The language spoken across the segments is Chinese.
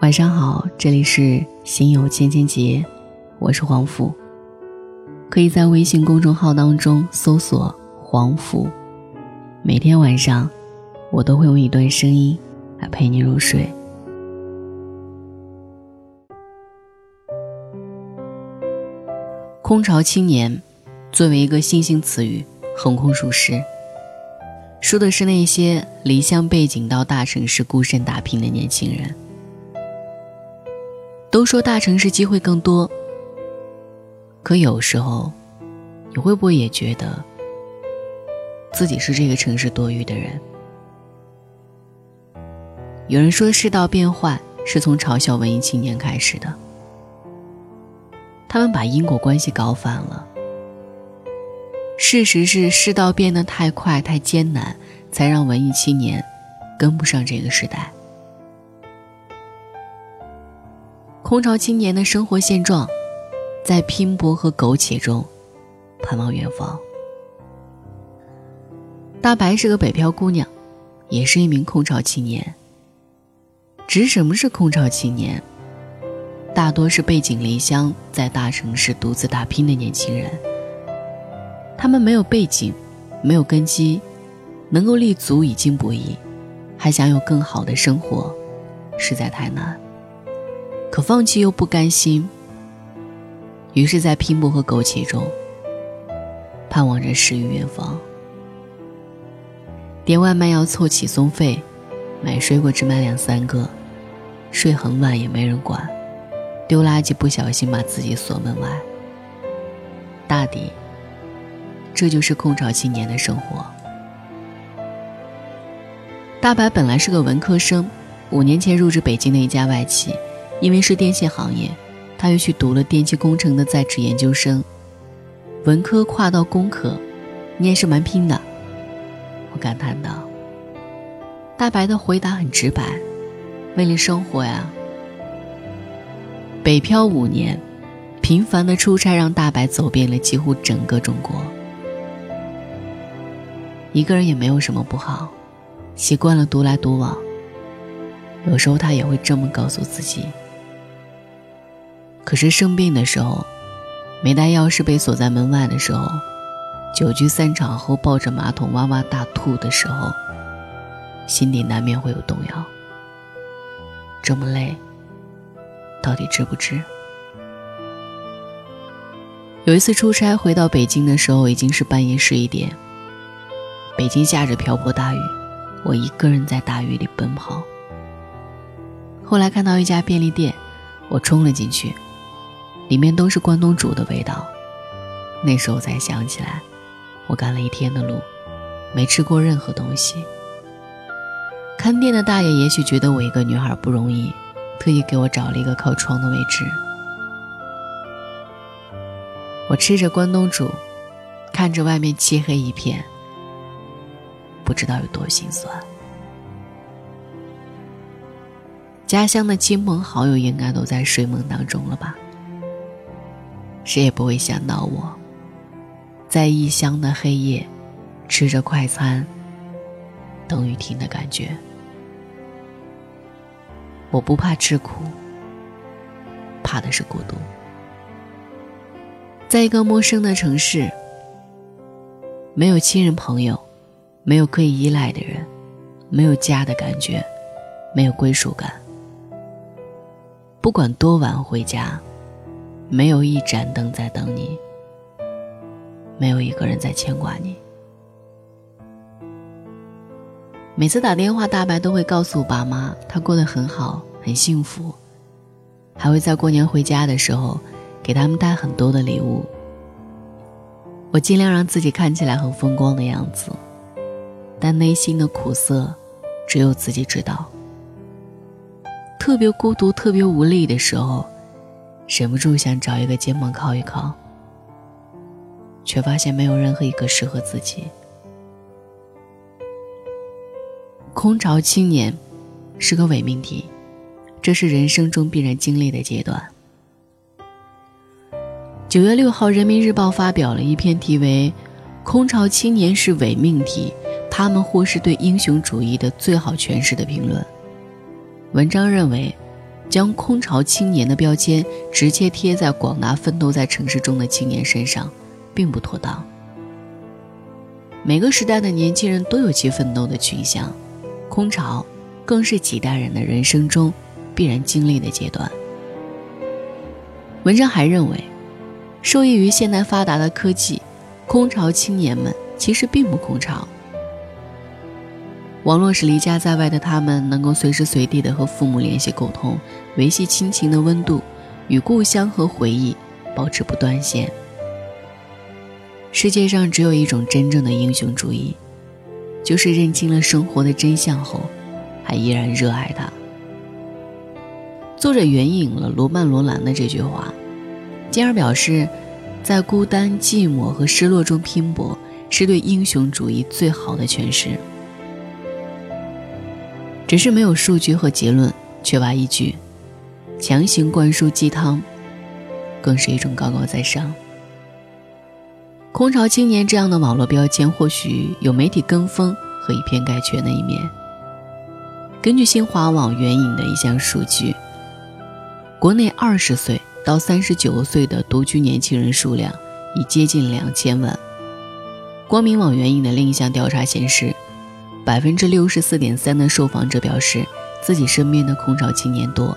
晚上好，这里是心有千千结，我是黄甫。可以在微信公众号当中搜索“黄甫”，每天晚上我都会用一段声音来陪你入睡。空巢青年作为一个新兴词语横空出世，说的是那些离乡背井到大城市孤身打拼的年轻人。都说大城市机会更多，可有时候，你会不会也觉得自己是这个城市多余的人？有人说世道变坏是从嘲笑文艺青年开始的，他们把因果关系搞反了。事实是世道变得太快太艰难，才让文艺青年跟不上这个时代。空巢青年的生活现状，在拼搏和苟且中，盼望远方。大白是个北漂姑娘，也是一名空巢青年。指什么是空巢青年？大多是背井离乡，在大城市独自打拼的年轻人。他们没有背景，没有根基，能够立足已经不易，还想有更好的生活，实在太难。可放弃又不甘心，于是，在拼搏和苟且中，盼望着诗与远方。点外卖要凑起送费，买水果只买两三个，睡很晚也没人管，丢垃圾不小心把自己锁门外。大抵，这就是空巢青年的生活。大白本来是个文科生，五年前入职北京的一家外企。因为是电信行业，他又去读了电气工程的在职研究生。文科跨到工科，你也是蛮拼的。我感叹道。大白的回答很直白：“为了生活呀。”北漂五年，频繁的出差让大白走遍了几乎整个中国。一个人也没有什么不好，习惯了独来独往。有时候他也会这么告诉自己。可是生病的时候，没带钥匙被锁在门外的时候，酒局散场后抱着马桶哇哇大吐的时候，心底难免会有动摇。这么累，到底值不值？有一次出差回到北京的时候，已经是半夜十一点。北京下着瓢泼大雨，我一个人在大雨里奔跑。后来看到一家便利店，我冲了进去。里面都是关东煮的味道，那时候才想起来，我赶了一天的路，没吃过任何东西。看店的大爷也许觉得我一个女孩不容易，特意给我找了一个靠窗的位置。我吃着关东煮，看着外面漆黑一片，不知道有多心酸。家乡的亲朋好友应该都在睡梦当中了吧？谁也不会想到我，在异乡的黑夜，吃着快餐，等雨停的感觉。我不怕吃苦，怕的是孤独。在一个陌生的城市，没有亲人朋友，没有可以依赖的人，没有家的感觉，没有归属感。不管多晚回家。没有一盏灯在等你，没有一个人在牵挂你。每次打电话，大白都会告诉爸妈，他过得很好，很幸福，还会在过年回家的时候给他们带很多的礼物。我尽量让自己看起来很风光的样子，但内心的苦涩，只有自己知道。特别孤独、特别无力的时候。忍不住想找一个肩膀靠一靠，却发现没有任何一个适合自己。空巢青年是个伪命题，这是人生中必然经历的阶段。九月六号，《人民日报》发表了一篇题为《空巢青年是伪命题，他们或是对英雄主义的最好诠释》的评论。文章认为。将“空巢青年”的标签直接贴在广大奋斗在城市中的青年身上，并不妥当。每个时代的年轻人都有其奋斗的群像，空巢更是几代人的人生中必然经历的阶段。文章还认为，受益于现代发达的科技，空巢青年们其实并不空巢。网络使离家在外的他们能够随时随地的和父母联系沟通，维系亲情的温度，与故乡和回忆保持不断线。世界上只有一种真正的英雄主义，就是认清了生活的真相后，还依然热爱它。作者援引了罗曼·罗兰的这句话，进而表示，在孤单、寂寞和失落中拼搏，是对英雄主义最好的诠释。只是没有数据和结论，缺乏依据，强行灌输鸡汤，更是一种高高在上。空巢青年这样的网络标签，或许有媒体跟风和以偏概全的一面。根据新华网援引的一项数据，国内二十岁到三十九岁的独居年轻人数量已接近两千万。光明网援引的另一项调查显示。百分之六十四点三的受访者表示，自己身边的空巢青年多，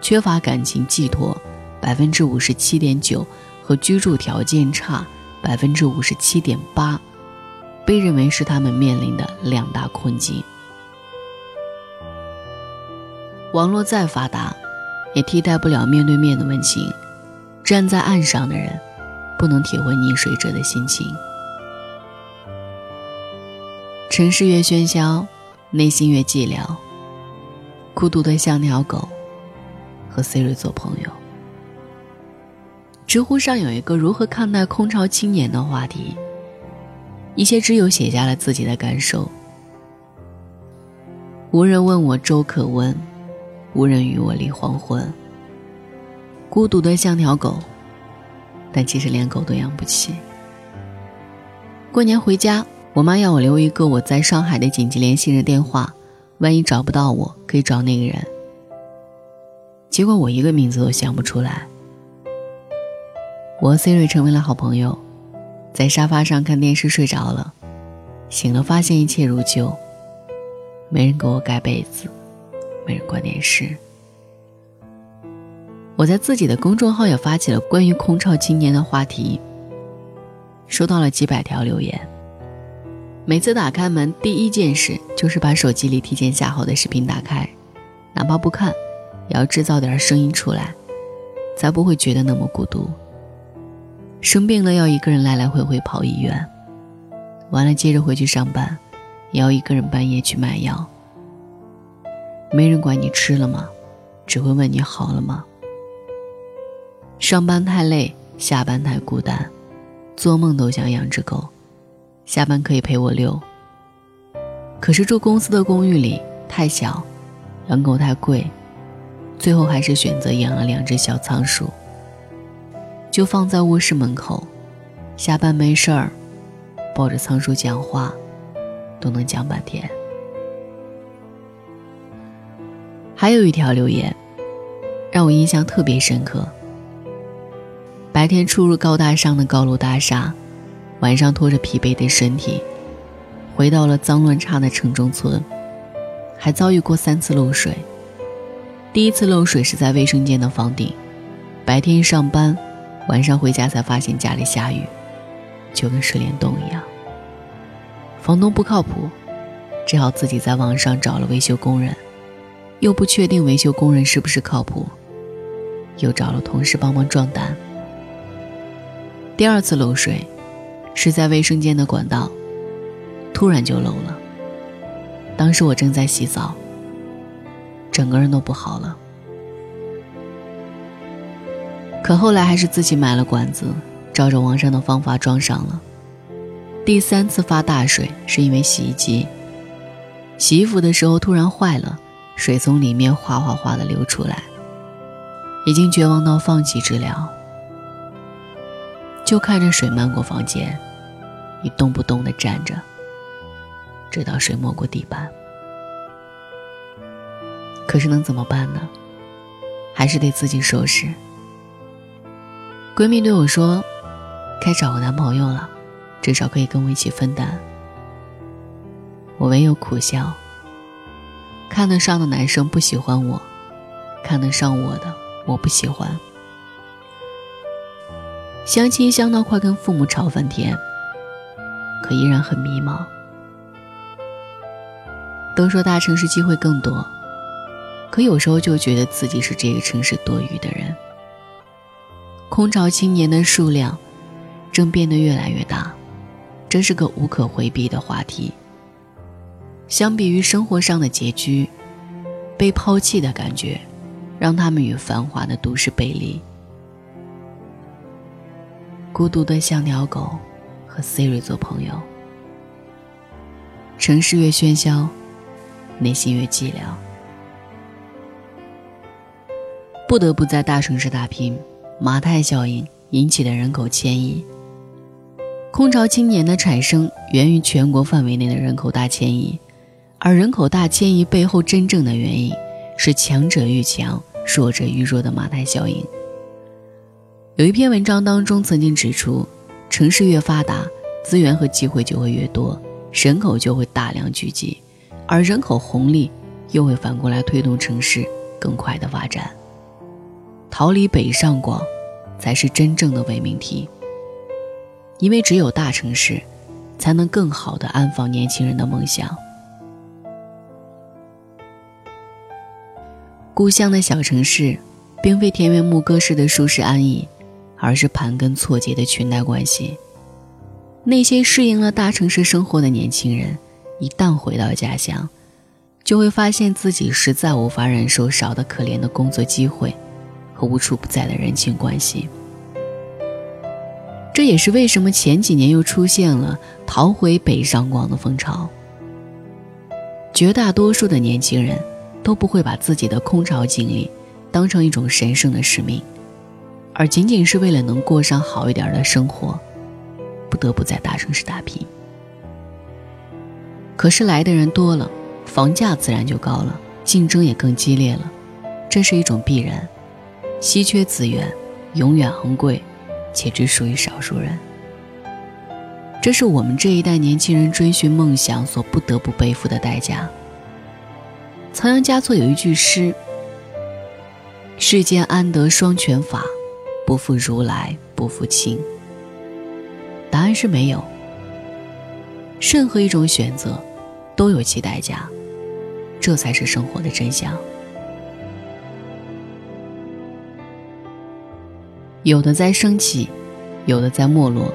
缺乏感情寄托；百分之五十七点九和居住条件差，百分之五十七点八，被认为是他们面临的两大困境。网络再发达，也替代不了面对面的温情。站在岸上的人，不能体会溺水者的心情。城市越喧嚣，内心越寂寥。孤独的像条狗，和 Siri 做朋友。知乎上有一个如何看待空巢青年的话题，一些知友写下了自己的感受。无人问我粥可温，无人与我立黄昏。孤独的像条狗，但其实连狗都养不起。过年回家。我妈要我留一个我在上海的紧急联系人电话，万一找不到我，可以找那个人。结果我一个名字都想不出来。我和 Siri 成为了好朋友，在沙发上看电视睡着了，醒了发现一切如旧，没人给我盖被子，没人关电视。我在自己的公众号也发起了关于空巢青年的话题，收到了几百条留言。每次打开门，第一件事就是把手机里提前下好的视频打开，哪怕不看，也要制造点声音出来，才不会觉得那么孤独。生病了要一个人来来回回跑医院，完了接着回去上班，也要一个人半夜去买药。没人管你吃了吗，只会问你好了吗。上班太累，下班太孤单，做梦都想养只狗。下班可以陪我遛。可是住公司的公寓里太小，养狗太贵，最后还是选择养了两只小仓鼠，就放在卧室门口。下班没事儿，抱着仓鼠讲话，都能讲半天。还有一条留言，让我印象特别深刻。白天出入高大上的高楼大厦。晚上拖着疲惫的身体，回到了脏乱差的城中村，还遭遇过三次漏水。第一次漏水是在卫生间的房顶，白天上班，晚上回家才发现家里下雨，就跟水帘洞一样。房东不靠谱，只好自己在网上找了维修工人，又不确定维修工人是不是靠谱，又找了同事帮忙壮胆。第二次漏水。是在卫生间的管道，突然就漏了。当时我正在洗澡，整个人都不好了。可后来还是自己买了管子，照着网上的方法装上了。第三次发大水是因为洗衣机洗衣服的时候突然坏了，水从里面哗哗哗的流出来，已经绝望到放弃治疗。就看着水漫过房间，一动不动地站着，直到水没过地板。可是能怎么办呢？还是得自己收拾。闺蜜对我说：“该找个男朋友了，至少可以跟我一起分担。”我唯有苦笑。看得上的男生不喜欢我，看得上我的我不喜欢。相亲相到快跟父母吵翻天，可依然很迷茫。都说大城市机会更多，可有时候就觉得自己是这个城市多余的人。空巢青年的数量正变得越来越大，这是个无可回避的话题。相比于生活上的拮据，被抛弃的感觉，让他们与繁华的都市背离。孤独的像条狗，和 Siri 做朋友。城市越喧嚣，内心越寂寥。不得不在大城市打拼，马太效应引起的人口迁移。空巢青年的产生源于全国范围内的人口大迁移。而人口大迁移背后真正的原因是强者愈强，弱者愈弱的马太效应。有一篇文章当中曾经指出，城市越发达，资源和机会就会越多，人口就会大量聚集，而人口红利又会反过来推动城市更快的发展。逃离北上广，才是真正的伪命题。因为只有大城市，才能更好的安放年轻人的梦想。故乡的小城市，并非田园牧歌式的舒适安逸，而是盘根错节的裙带关系。那些适应了大城市生活的年轻人，一旦回到家乡，就会发现自己实在无法忍受少得可怜的工作机会和无处不在的人情关系。这也是为什么前几年又出现了逃回北上广的风潮。绝大多数的年轻人。都不会把自己的空巢经历当成一种神圣的使命，而仅仅是为了能过上好一点的生活，不得不在大城市打拼。可是来的人多了，房价自然就高了，竞争也更激烈了，这是一种必然。稀缺资源永远昂贵，且只属于少数人。这是我们这一代年轻人追寻梦想所不得不背负的代价。仓央嘉措有一句诗：“世间安得双全法，不负如来不负卿。”答案是没有。任何一种选择，都有其代价，这才是生活的真相。有的在升起，有的在没落，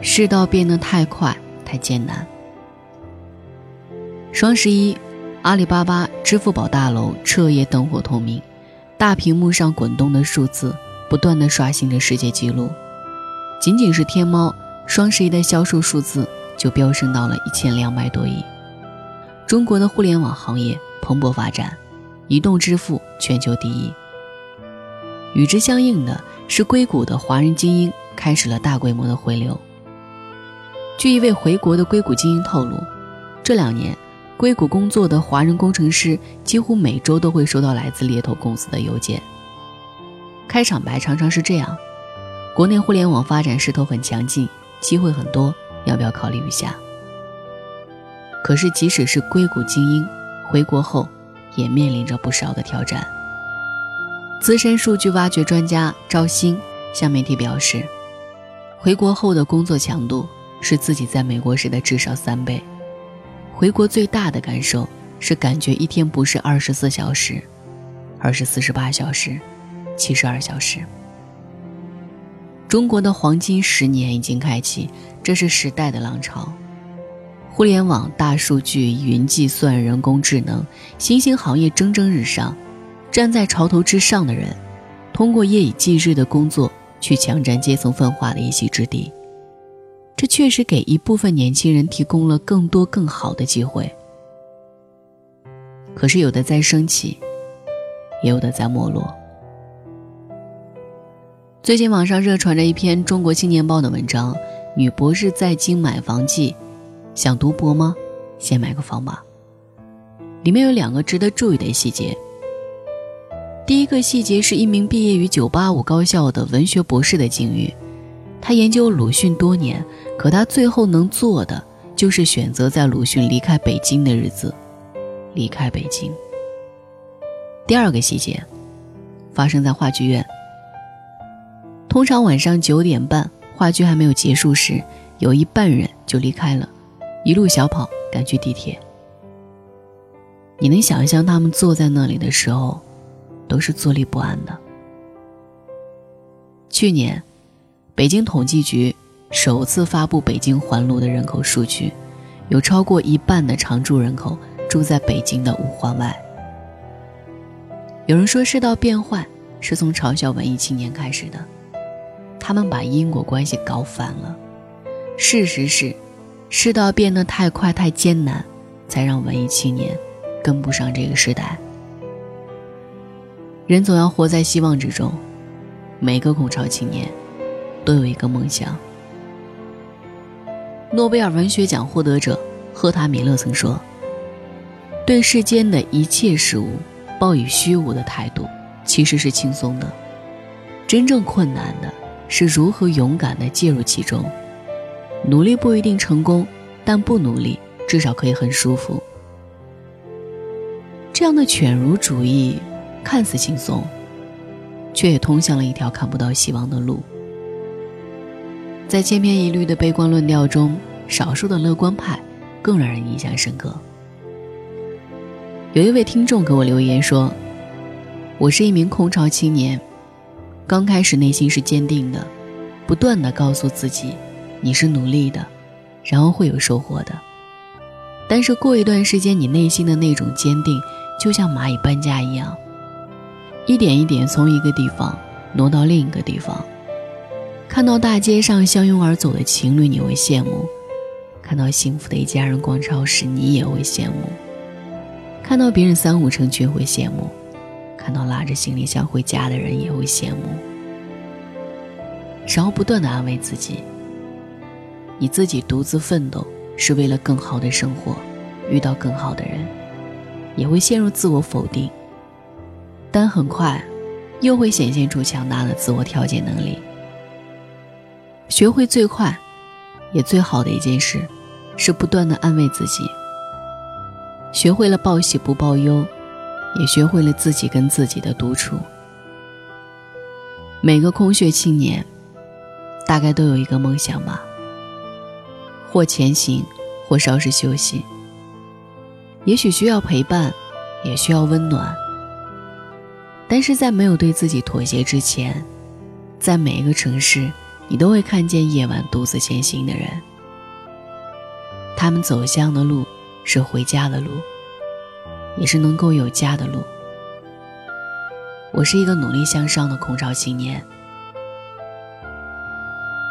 世道变得太快，太艰难。双十一。阿里巴巴、支付宝大楼彻夜灯火通明，大屏幕上滚动的数字不断的刷新着世界纪录。仅仅是天猫双十一的销售数字就飙升到了一千两百多亿。中国的互联网行业蓬勃发展，移动支付全球第一。与之相应的是，硅谷的华人精英开始了大规模的回流。据一位回国的硅谷精英透露，这两年。硅谷工作的华人工程师几乎每周都会收到来自猎头公司的邮件。开场白常常是这样：“国内互联网发展势头很强劲，机会很多，要不要考虑一下？”可是，即使是硅谷精英回国后，也面临着不少的挑战。资深数据挖掘专家赵鑫向媒体表示：“回国后的工作强度是自己在美国时的至少三倍。”回国最大的感受是，感觉一天不是二十四小时，而是四十八小时、七十二小时。中国的黄金十年已经开启，这是时代的浪潮。互联网、大数据、云计算、人工智能，新兴行业蒸蒸日上。站在潮头之上的人，通过夜以继日的工作去抢占阶层分化的一席之地。这确实给一部分年轻人提供了更多更好的机会，可是有的在升起，也有的在没落。最近网上热传着一篇《中国青年报》的文章，《女博士在京买房记》，想读博吗？先买个房吧。里面有两个值得注意的细节：第一个细节是一名毕业于985高校的文学博士的境遇。他研究鲁迅多年，可他最后能做的就是选择在鲁迅离开北京的日子离开北京。第二个细节发生在话剧院。通常晚上九点半，话剧还没有结束时，有一半人就离开了，一路小跑赶去地铁。你能想象他们坐在那里的时候，都是坐立不安的。去年。北京统计局首次发布北京环路的人口数据，有超过一半的常住人口住在北京的五环外。有人说世道变坏是从嘲笑文艺青年开始的，他们把因果关系搞反了。事实是，世道变得太快太艰难，才让文艺青年跟不上这个时代。人总要活在希望之中，每个空巢青年。都有一个梦想。诺贝尔文学奖获得者赫塔米勒曾说：“对世间的一切事物抱以虚无的态度，其实是轻松的；真正困难的是如何勇敢地介入其中。努力不一定成功，但不努力至少可以很舒服。”这样的犬儒主义看似轻松，却也通向了一条看不到希望的路。在千篇一律的悲观论调中，少数的乐观派更让人印象深刻。有一位听众给我留言说：“我是一名空巢青年，刚开始内心是坚定的，不断的告诉自己你是努力的，然后会有收获的。但是过一段时间，你内心的那种坚定就像蚂蚁搬家一样，一点一点从一个地方挪到另一个地方。”看到大街上相拥而走的情侣，你会羡慕；看到幸福的一家人逛超市，你也会羡慕；看到别人三五成群会羡慕；看到拉着行李箱回家的人也会羡慕。然后不断的安慰自己：你自己独自奋斗是为了更好的生活，遇到更好的人，也会陷入自我否定。但很快，又会显现出强大的自我调节能力。学会最快，也最好的一件事，是不断的安慰自己。学会了报喜不报忧，也学会了自己跟自己的独处。每个空穴青年，大概都有一个梦想吧，或前行，或稍事休息。也许需要陪伴，也需要温暖。但是在没有对自己妥协之前，在每一个城市。你都会看见夜晚独自前行的人，他们走向的路是回家的路，也是能够有家的路。我是一个努力向上的空巢青年，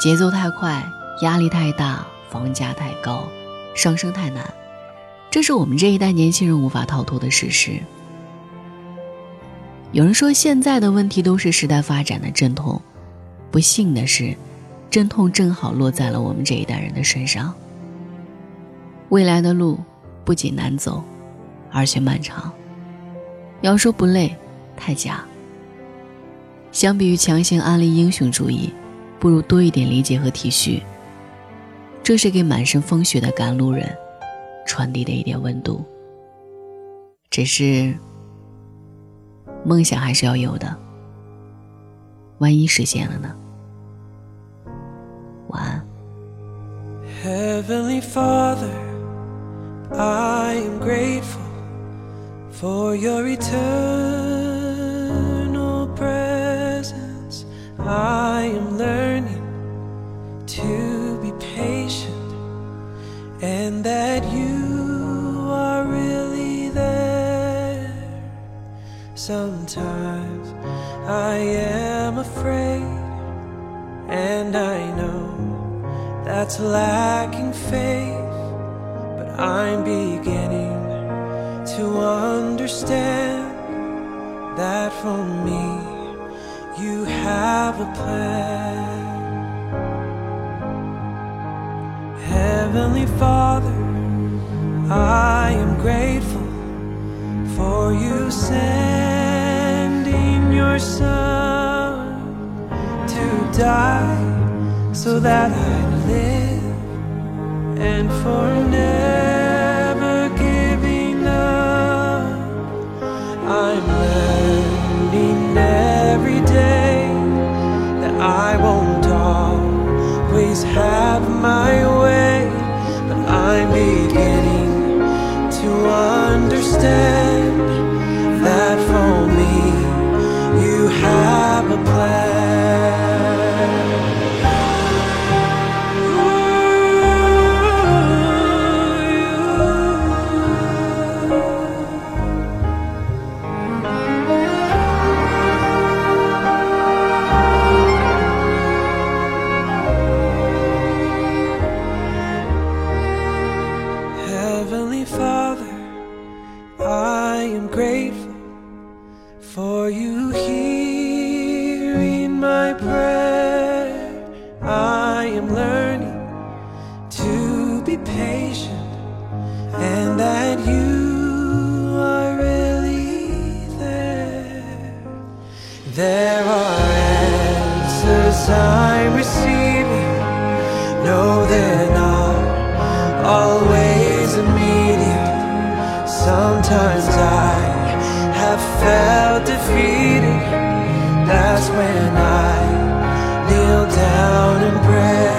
节奏太快，压力太大，房价太高，上升太难，这是我们这一代年轻人无法逃脱的事实。有人说，现在的问题都是时代发展的阵痛。不幸的是，阵痛正好落在了我们这一代人的身上。未来的路不仅难走，而且漫长。要说不累，太假。相比于强行安利英雄主义，不如多一点理解和体恤。这是给满身风雪的赶路人传递的一点温度。只是，梦想还是要有的。万一实现了呢？Heavenly Father, I am grateful for your eternal presence. I am learning to be patient and that you are really there. Sometimes I am afraid, and I know that's lacking faith, but I'm beginning to understand that for me you have a plan. Heavenly Father, I am grateful for you sending your Son to die so that I live and for forever. always have my way, but I'm beginning to understand. when I kneel down and pray.